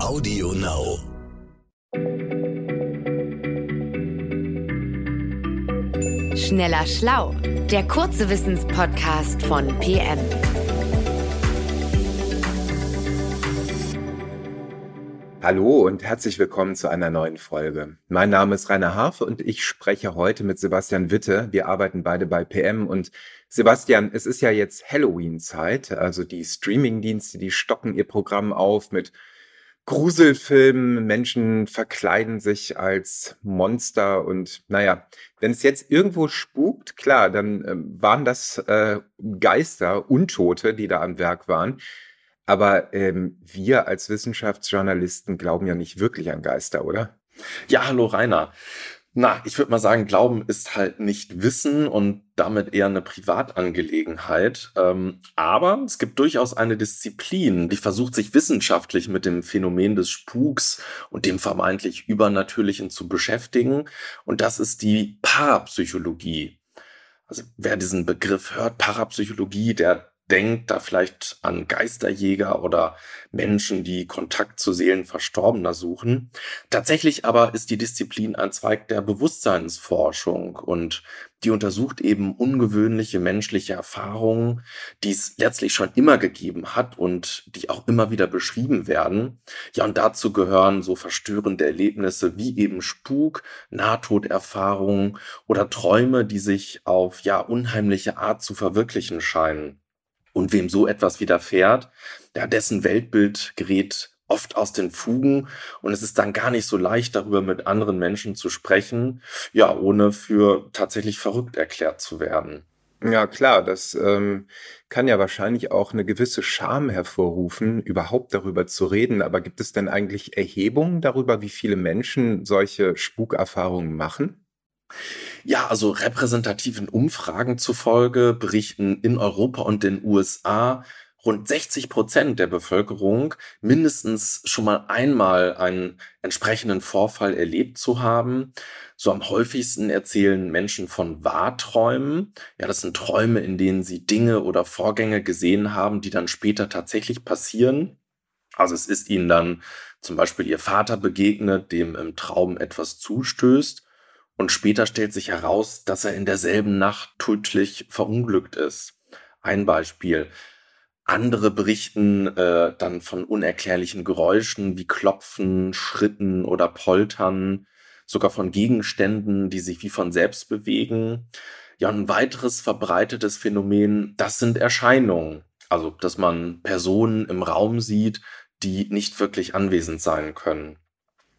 Audio Now. Schneller Schlau, der kurze Wissenspodcast von PM. Hallo und herzlich willkommen zu einer neuen Folge. Mein Name ist Rainer Harfe und ich spreche heute mit Sebastian Witte. Wir arbeiten beide bei PM und Sebastian, es ist ja jetzt Halloween-Zeit, also die Streaming-Dienste, die stocken ihr Programm auf mit Gruselfilmen, Menschen verkleiden sich als Monster und naja, wenn es jetzt irgendwo spukt, klar, dann äh, waren das äh, Geister, Untote, die da am Werk waren. Aber ähm, wir als Wissenschaftsjournalisten glauben ja nicht wirklich an Geister, oder? Ja, hallo Rainer. Na, ich würde mal sagen, Glauben ist halt nicht Wissen und damit eher eine Privatangelegenheit. Ähm, aber es gibt durchaus eine Disziplin, die versucht, sich wissenschaftlich mit dem Phänomen des Spuks und dem vermeintlich Übernatürlichen zu beschäftigen. Und das ist die Parapsychologie. Also wer diesen Begriff hört, Parapsychologie, der denkt da vielleicht an Geisterjäger oder Menschen, die Kontakt zu Seelen Verstorbener suchen. Tatsächlich aber ist die Disziplin ein Zweig der Bewusstseinsforschung und die untersucht eben ungewöhnliche menschliche Erfahrungen, die es letztlich schon immer gegeben hat und die auch immer wieder beschrieben werden. Ja, und dazu gehören so verstörende Erlebnisse wie eben Spuk, Nahtoderfahrungen oder Träume, die sich auf ja unheimliche Art zu verwirklichen scheinen. Und wem so etwas widerfährt, ja, dessen Weltbild gerät oft aus den Fugen und es ist dann gar nicht so leicht, darüber mit anderen Menschen zu sprechen, ja, ohne für tatsächlich verrückt erklärt zu werden. Ja, klar, das ähm, kann ja wahrscheinlich auch eine gewisse Scham hervorrufen, überhaupt darüber zu reden. Aber gibt es denn eigentlich Erhebungen darüber, wie viele Menschen solche Spukerfahrungen machen? Ja, also repräsentativen Umfragen zufolge berichten in Europa und den USA rund 60 Prozent der Bevölkerung mindestens schon mal einmal einen entsprechenden Vorfall erlebt zu haben. So am häufigsten erzählen Menschen von Wahrträumen. Ja, das sind Träume, in denen sie Dinge oder Vorgänge gesehen haben, die dann später tatsächlich passieren. Also es ist ihnen dann zum Beispiel ihr Vater begegnet, dem im Traum etwas zustößt. Und später stellt sich heraus, dass er in derselben Nacht tödlich verunglückt ist. Ein Beispiel. Andere berichten äh, dann von unerklärlichen Geräuschen wie Klopfen, Schritten oder Poltern, sogar von Gegenständen, die sich wie von selbst bewegen. Ja, ein weiteres verbreitetes Phänomen, das sind Erscheinungen. Also, dass man Personen im Raum sieht, die nicht wirklich anwesend sein können.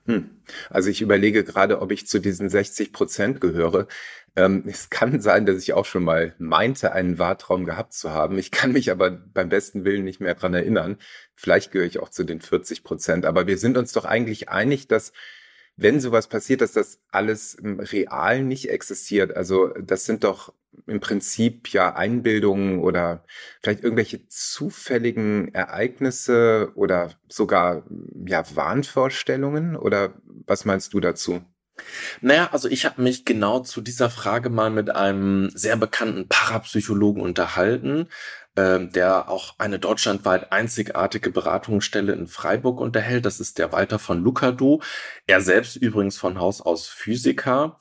Hm. Also ich überlege gerade, ob ich zu diesen 60 Prozent gehöre. Ähm, es kann sein, dass ich auch schon mal meinte, einen Wahrtraum gehabt zu haben. Ich kann mich aber beim besten Willen nicht mehr dran erinnern. Vielleicht gehöre ich auch zu den 40 Prozent. Aber wir sind uns doch eigentlich einig, dass wenn sowas passiert, dass das alles real nicht existiert. Also das sind doch im Prinzip ja Einbildungen oder vielleicht irgendwelche zufälligen Ereignisse oder sogar ja Wahnvorstellungen oder was meinst du dazu? Naja, also ich habe mich genau zu dieser Frage mal mit einem sehr bekannten Parapsychologen unterhalten, äh, der auch eine deutschlandweit einzigartige Beratungsstelle in Freiburg unterhält. Das ist der Walter von Lucado. Er selbst übrigens von Haus aus Physiker.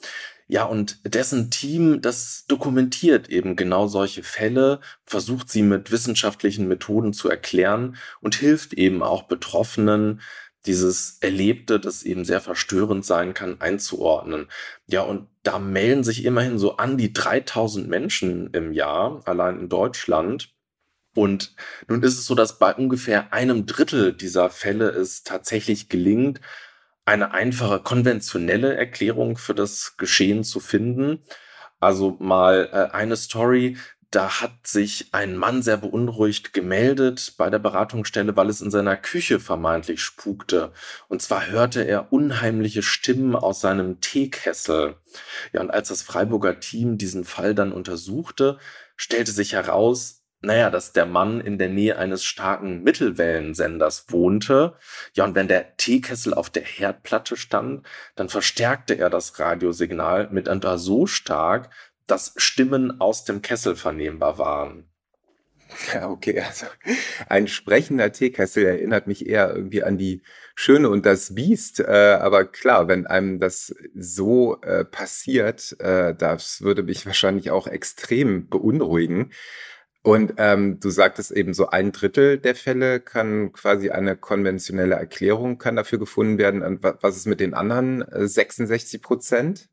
Ja, und dessen Team, das dokumentiert eben genau solche Fälle, versucht sie mit wissenschaftlichen Methoden zu erklären und hilft eben auch Betroffenen, dieses Erlebte, das eben sehr verstörend sein kann, einzuordnen. Ja, und da melden sich immerhin so an die 3000 Menschen im Jahr, allein in Deutschland. Und nun ist es so, dass bei ungefähr einem Drittel dieser Fälle es tatsächlich gelingt, eine einfache konventionelle Erklärung für das Geschehen zu finden. Also mal äh, eine Story, da hat sich ein Mann sehr beunruhigt gemeldet bei der Beratungsstelle, weil es in seiner Küche vermeintlich spukte. Und zwar hörte er unheimliche Stimmen aus seinem Teekessel. Ja, und als das Freiburger Team diesen Fall dann untersuchte, stellte sich heraus, naja, dass der Mann in der Nähe eines starken Mittelwellensenders wohnte. Ja, und wenn der Teekessel auf der Herdplatte stand, dann verstärkte er das Radiosignal mitunter so stark, dass Stimmen aus dem Kessel vernehmbar waren. Ja, okay. Also ein sprechender Teekessel erinnert mich eher irgendwie an die Schöne und das Biest. Äh, aber klar, wenn einem das so äh, passiert, äh, das würde mich wahrscheinlich auch extrem beunruhigen. Und ähm, du sagtest eben so ein Drittel der Fälle kann quasi eine konventionelle Erklärung kann dafür gefunden werden. Und was ist mit den anderen 66 äh, Prozent?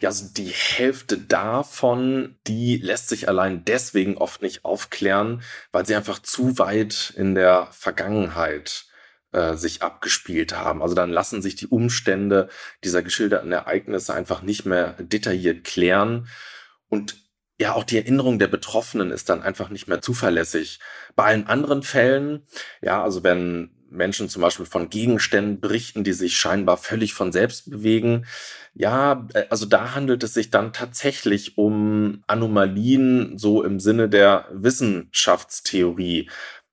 Ja, also die Hälfte davon, die lässt sich allein deswegen oft nicht aufklären, weil sie einfach zu weit in der Vergangenheit äh, sich abgespielt haben. Also dann lassen sich die Umstände dieser geschilderten Ereignisse einfach nicht mehr detailliert klären. Und ja, auch die Erinnerung der Betroffenen ist dann einfach nicht mehr zuverlässig. Bei allen anderen Fällen, ja, also wenn Menschen zum Beispiel von Gegenständen berichten, die sich scheinbar völlig von selbst bewegen. Ja, äh, also da handelt es sich dann tatsächlich um Anomalien, so im Sinne der Wissenschaftstheorie.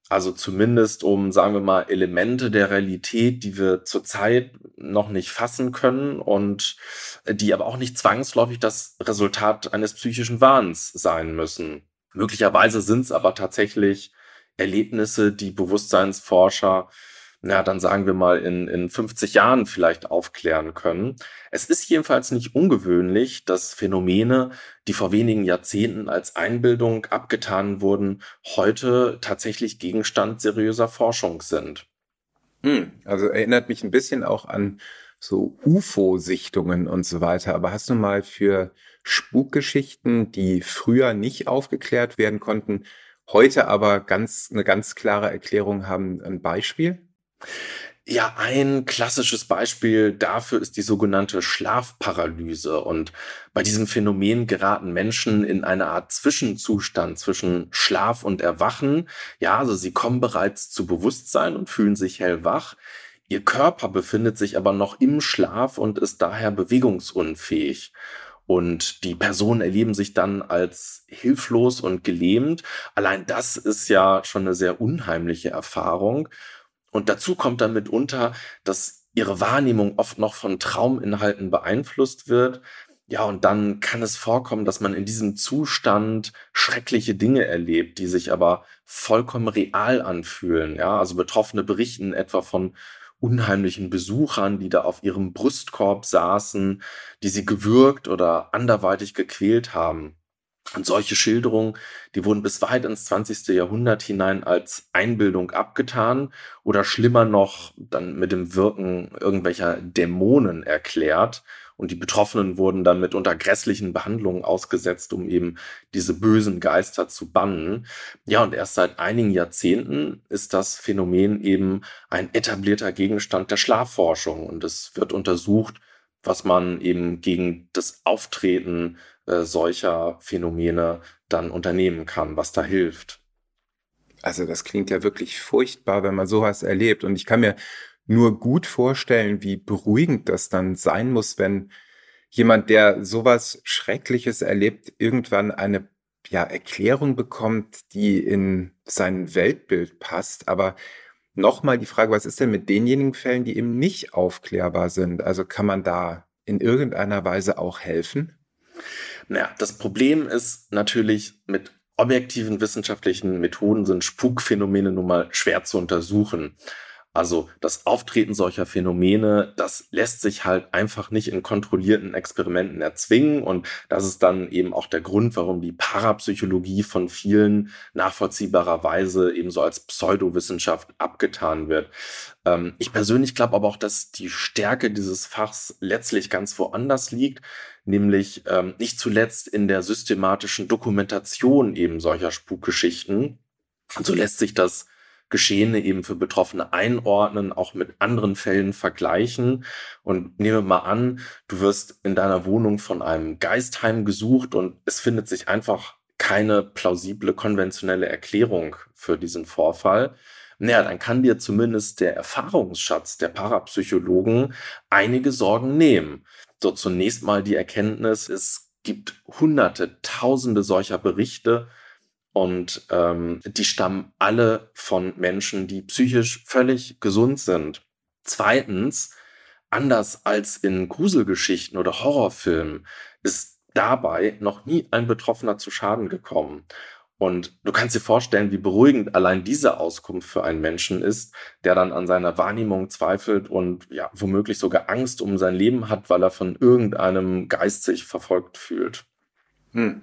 Also zumindest um, sagen wir mal, Elemente der Realität, die wir zurzeit noch nicht fassen können und die aber auch nicht zwangsläufig das Resultat eines psychischen Wahns sein müssen. Möglicherweise sind es aber tatsächlich Erlebnisse, die Bewusstseinsforscher, na, dann sagen wir mal, in, in 50 Jahren vielleicht aufklären können. Es ist jedenfalls nicht ungewöhnlich, dass Phänomene, die vor wenigen Jahrzehnten als Einbildung abgetan wurden, heute tatsächlich Gegenstand seriöser Forschung sind. Hm, also erinnert mich ein bisschen auch an so UFO-Sichtungen und so weiter. Aber hast du mal für Spukgeschichten, die früher nicht aufgeklärt werden konnten, heute aber ganz, eine ganz klare Erklärung haben, ein Beispiel? Ja, ein klassisches Beispiel dafür ist die sogenannte Schlafparalyse. Und bei diesem Phänomen geraten Menschen in eine Art Zwischenzustand zwischen Schlaf und Erwachen. Ja, also sie kommen bereits zu Bewusstsein und fühlen sich hellwach. Ihr Körper befindet sich aber noch im Schlaf und ist daher bewegungsunfähig. Und die Personen erleben sich dann als hilflos und gelähmt. Allein das ist ja schon eine sehr unheimliche Erfahrung. Und dazu kommt dann mitunter, dass ihre Wahrnehmung oft noch von Trauminhalten beeinflusst wird. Ja, und dann kann es vorkommen, dass man in diesem Zustand schreckliche Dinge erlebt, die sich aber vollkommen real anfühlen. Ja, also Betroffene berichten etwa von unheimlichen Besuchern, die da auf ihrem Brustkorb saßen, die sie gewürgt oder anderweitig gequält haben. Und solche Schilderungen, die wurden bis weit ins 20. Jahrhundert hinein als Einbildung abgetan oder schlimmer noch dann mit dem Wirken irgendwelcher Dämonen erklärt. Und die Betroffenen wurden dann mit unter grässlichen Behandlungen ausgesetzt, um eben diese bösen Geister zu bannen. Ja, und erst seit einigen Jahrzehnten ist das Phänomen eben ein etablierter Gegenstand der Schlafforschung. Und es wird untersucht, was man eben gegen das Auftreten äh, solcher Phänomene dann unternehmen kann, was da hilft. Also das klingt ja wirklich furchtbar, wenn man sowas erlebt. Und ich kann mir nur gut vorstellen, wie beruhigend das dann sein muss, wenn jemand, der sowas Schreckliches erlebt, irgendwann eine ja, Erklärung bekommt, die in sein Weltbild passt. Aber nochmal die Frage, was ist denn mit denjenigen Fällen, die eben nicht aufklärbar sind? Also kann man da in irgendeiner Weise auch helfen? Naja, das Problem ist natürlich, mit objektiven wissenschaftlichen Methoden sind Spukphänomene nun mal schwer zu untersuchen. Also das Auftreten solcher Phänomene, das lässt sich halt einfach nicht in kontrollierten Experimenten erzwingen. Und das ist dann eben auch der Grund, warum die Parapsychologie von vielen nachvollziehbarerweise ebenso als Pseudowissenschaft abgetan wird. Ähm, ich persönlich glaube aber auch, dass die Stärke dieses Fachs letztlich ganz woanders liegt, nämlich ähm, nicht zuletzt in der systematischen Dokumentation eben solcher Spukgeschichten. Und so lässt sich das Geschehene eben für Betroffene einordnen, auch mit anderen Fällen vergleichen. Und nehme mal an, du wirst in deiner Wohnung von einem Geistheim gesucht und es findet sich einfach keine plausible konventionelle Erklärung für diesen Vorfall. Naja, dann kann dir zumindest der Erfahrungsschatz der Parapsychologen einige Sorgen nehmen. So zunächst mal die Erkenntnis, es gibt hunderte, tausende solcher Berichte und ähm, die stammen alle von Menschen, die psychisch völlig gesund sind. Zweitens, anders als in Gruselgeschichten oder Horrorfilmen, ist dabei noch nie ein Betroffener zu Schaden gekommen. Und du kannst dir vorstellen, wie beruhigend allein diese Auskunft für einen Menschen ist, der dann an seiner Wahrnehmung zweifelt und ja, womöglich sogar Angst um sein Leben hat, weil er von irgendeinem Geist sich verfolgt fühlt. Hm.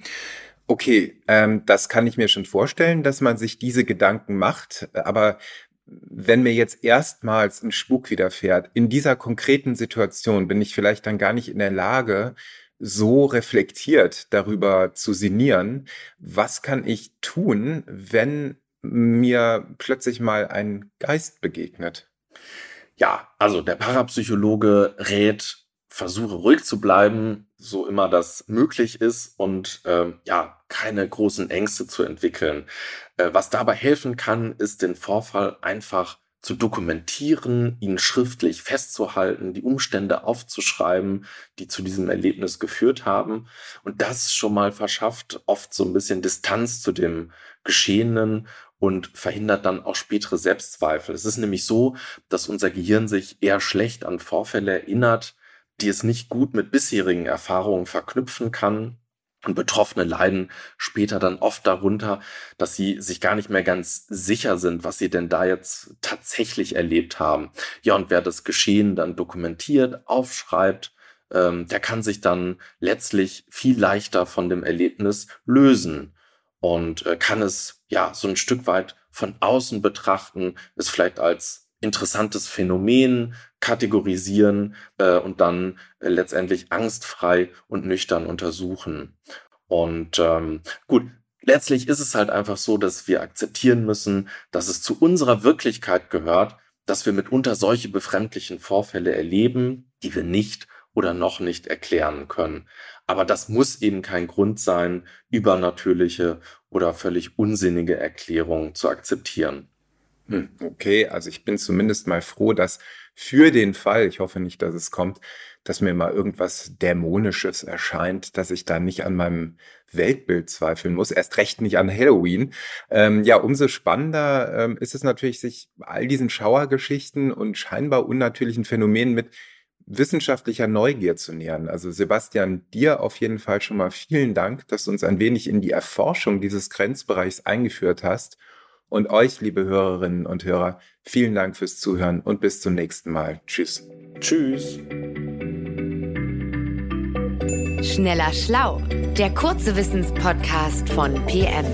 Okay, ähm, das kann ich mir schon vorstellen, dass man sich diese Gedanken macht. Aber wenn mir jetzt erstmals ein Spuk widerfährt, in dieser konkreten Situation bin ich vielleicht dann gar nicht in der Lage, so reflektiert darüber zu sinnieren, was kann ich tun, wenn mir plötzlich mal ein Geist begegnet? Ja, also der Parapsychologe rät, versuche ruhig zu bleiben, so immer das möglich ist und äh, ja, keine großen Ängste zu entwickeln. Äh, was dabei helfen kann, ist den Vorfall einfach zu dokumentieren, ihn schriftlich festzuhalten, die Umstände aufzuschreiben, die zu diesem Erlebnis geführt haben. Und das schon mal verschafft oft so ein bisschen Distanz zu dem Geschehenen und verhindert dann auch spätere Selbstzweifel. Es ist nämlich so, dass unser Gehirn sich eher schlecht an Vorfälle erinnert, die es nicht gut mit bisherigen Erfahrungen verknüpfen kann und Betroffene leiden später dann oft darunter, dass sie sich gar nicht mehr ganz sicher sind, was sie denn da jetzt tatsächlich erlebt haben. Ja, und wer das Geschehen dann dokumentiert, aufschreibt, ähm, der kann sich dann letztlich viel leichter von dem Erlebnis lösen und äh, kann es ja so ein Stück weit von außen betrachten, es vielleicht als interessantes Phänomen kategorisieren äh, und dann äh, letztendlich angstfrei und nüchtern untersuchen. Und ähm, gut, letztlich ist es halt einfach so, dass wir akzeptieren müssen, dass es zu unserer Wirklichkeit gehört, dass wir mitunter solche befremdlichen Vorfälle erleben, die wir nicht oder noch nicht erklären können. Aber das muss eben kein Grund sein, übernatürliche oder völlig unsinnige Erklärungen zu akzeptieren. Hm, okay, also ich bin zumindest mal froh, dass für den Fall, ich hoffe nicht, dass es kommt, dass mir mal irgendwas Dämonisches erscheint, dass ich da nicht an meinem Weltbild zweifeln muss, erst recht nicht an Halloween. Ähm, ja, umso spannender ähm, ist es natürlich, sich all diesen Schauergeschichten und scheinbar unnatürlichen Phänomenen mit wissenschaftlicher Neugier zu nähern. Also Sebastian, dir auf jeden Fall schon mal vielen Dank, dass du uns ein wenig in die Erforschung dieses Grenzbereichs eingeführt hast und euch, liebe Hörerinnen und Hörer, vielen Dank fürs Zuhören und bis zum nächsten Mal. Tschüss. Tschüss. Schneller Schlau, der kurze Wissenspodcast von PM.